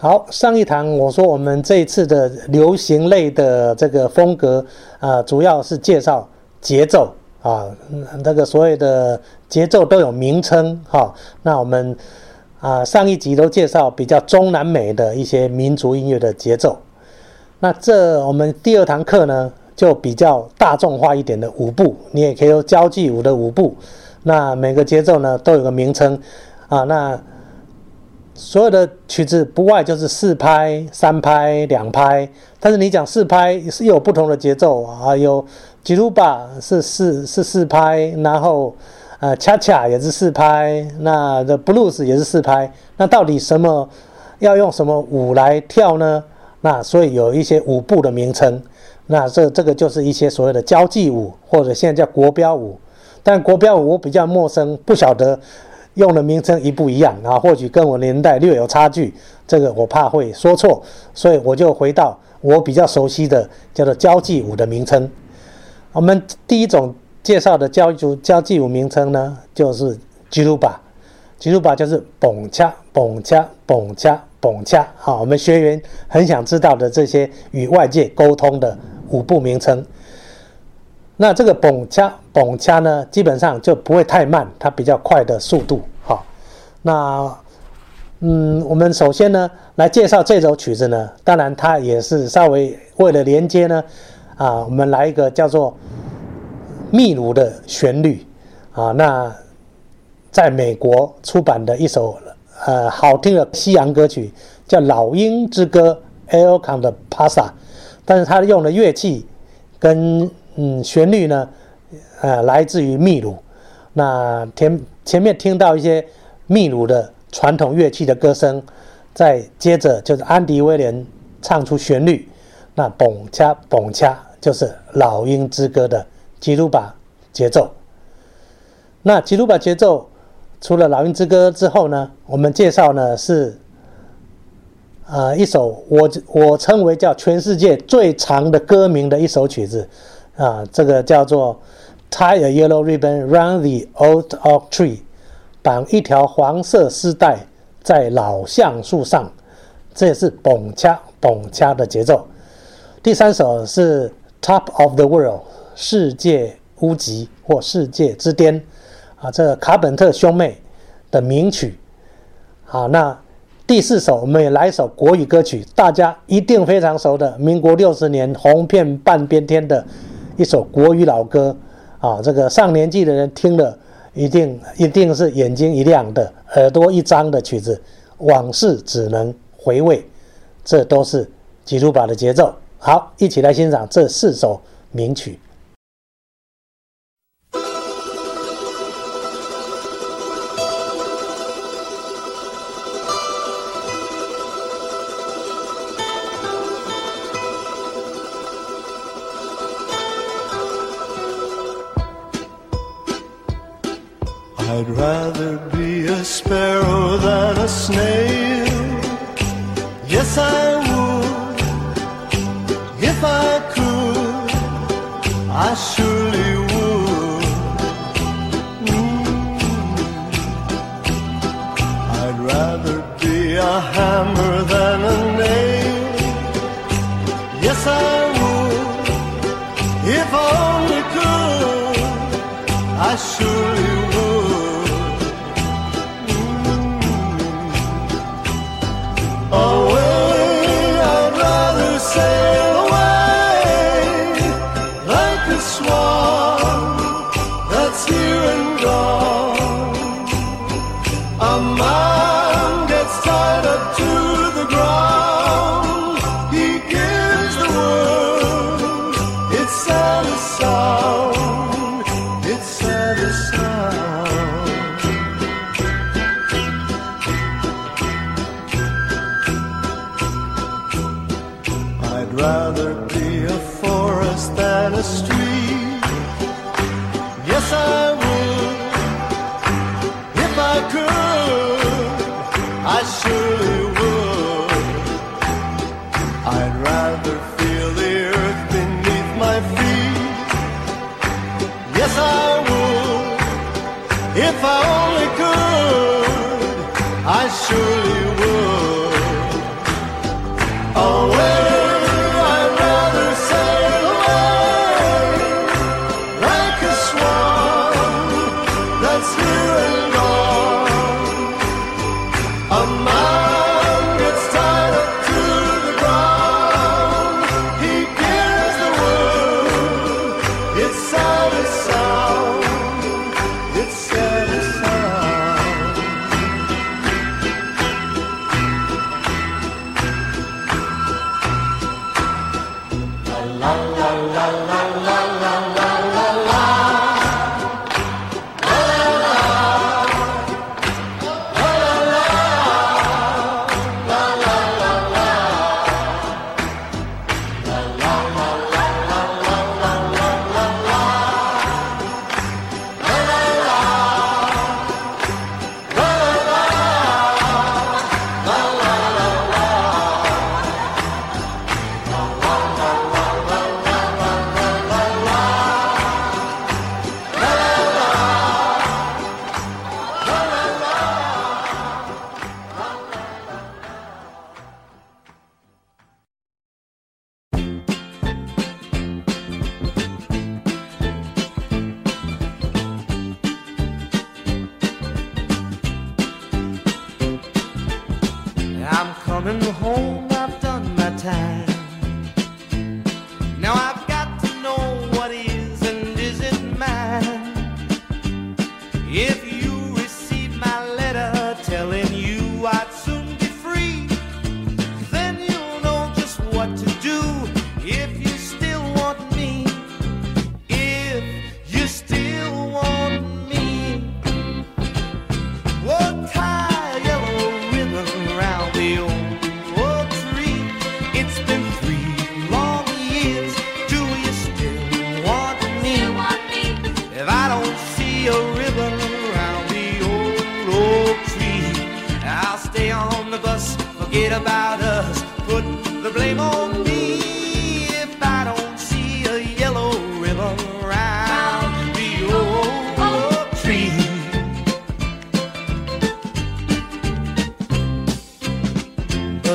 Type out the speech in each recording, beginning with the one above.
好，上一堂我说我们这一次的流行类的这个风格啊，主要是介绍节奏啊，这个所有的节奏都有名称哈。那我们啊上一集都介绍比较中南美的一些民族音乐的节奏。那这我们第二堂课呢，就比较大众化一点的舞步，你也可以说交际舞的舞步。那每个节奏呢都有个名称啊，那。所有的曲子不外就是四拍、三拍、两拍，但是你讲四拍是有不同的节奏啊，有吉鲁巴是四是四拍，然后呃恰恰也是四拍，那的 blues 也是四拍，那到底什么要用什么舞来跳呢？那所以有一些舞步的名称，那这这个就是一些所谓的交际舞或者现在叫国标舞，但国标舞我比较陌生，不晓得。用的名称一不一样啊？或许跟我年代略有差距，这个我怕会说错，所以我就回到我比较熟悉的叫做交际舞的名称。我们第一种介绍的交际交际舞名称呢，就是吉鲁巴，吉鲁巴就是蹦恰蹦恰蹦恰蹦恰。好，我们学员很想知道的这些与外界沟通的舞步名称。那这个蹦恰蹦恰呢，基本上就不会太慢，它比较快的速度。那嗯，我们首先呢来介绍这首曲子呢，当然它也是稍微为了连接呢，啊，我们来一个叫做秘鲁的旋律啊。那在美国出版的一首呃好听的西洋歌曲叫《老鹰之歌》（El c a n t Pasa），但是它用的乐器跟嗯，旋律呢，呃，来自于秘鲁。那前前面听到一些秘鲁的传统乐器的歌声，再接着就是安迪威廉唱出旋律。那嘣恰嘣恰就是《老鹰之歌》的吉鲁巴节奏。那吉鲁巴节奏除了《老鹰之歌》之后呢，我们介绍呢是，呃，一首我我称为叫全世界最长的歌名的一首曲子。啊，这个叫做 tie a yellow ribbon round the old oak tree，绑一条黄色丝带在老橡树上，这也是蹦恰蹦恰的节奏。第三首是 top of the world，世界屋脊或世界之巅，啊，这卡本特兄妹的名曲。好，那第四首我们也来一首国语歌曲，大家一定非常熟的，民国六十年红遍半边天的。一首国语老歌啊，这个上年纪的人听了，一定一定是眼睛一亮的，耳朵一张的曲子，往事只能回味，这都是吉鲁巴的节奏。好，一起来欣赏这四首名曲。I'd rather be a sparrow than a snail. Yes, I would. If I could, slow I'd rather be a forest than a street. Yes, I.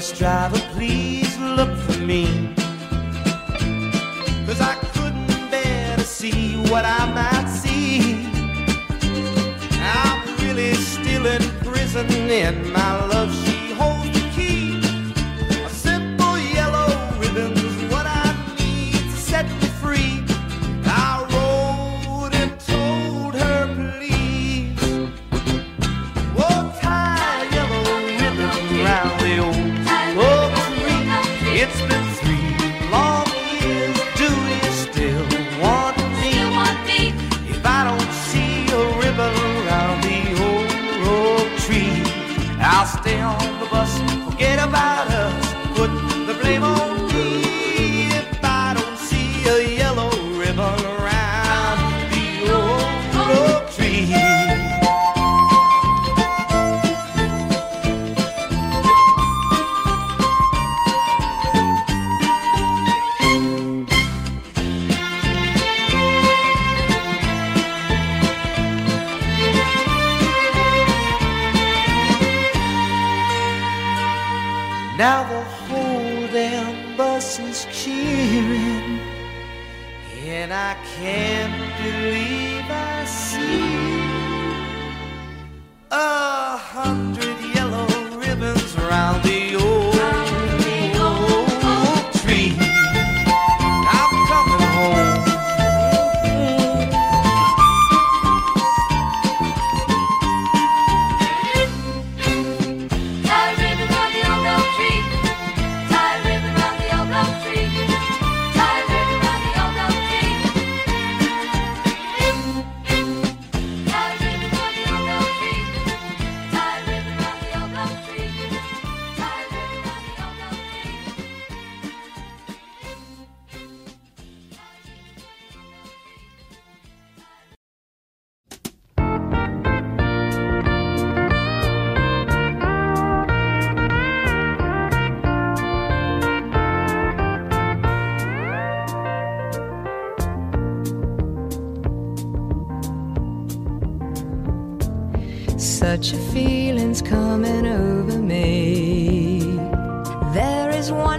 Bus driver, please look for me. Cause I couldn't bear to see what I might see. I'm really still in prison, and my love, It's Now the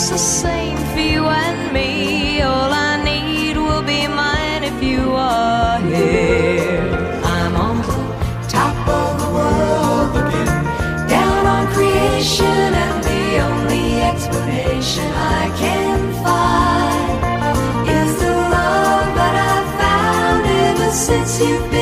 just the same for you and me. All I need will be mine if you are here. I'm on the top of the world again. down on creation, and the only explanation I can find is the love that I've found ever since you've been.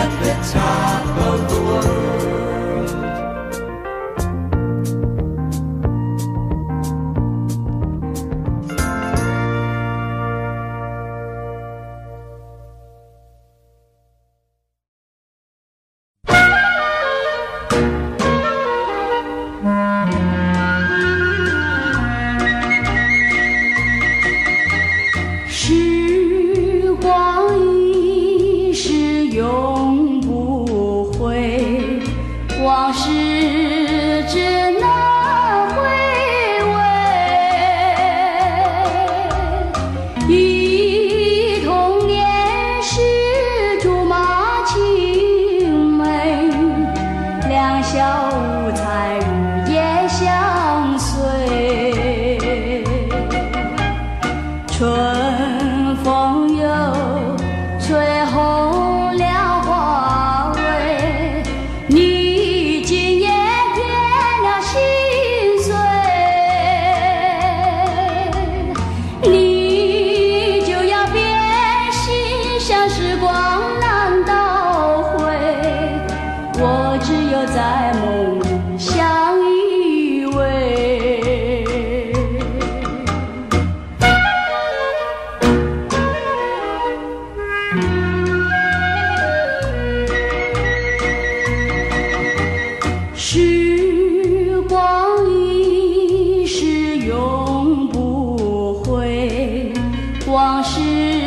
at the top 往事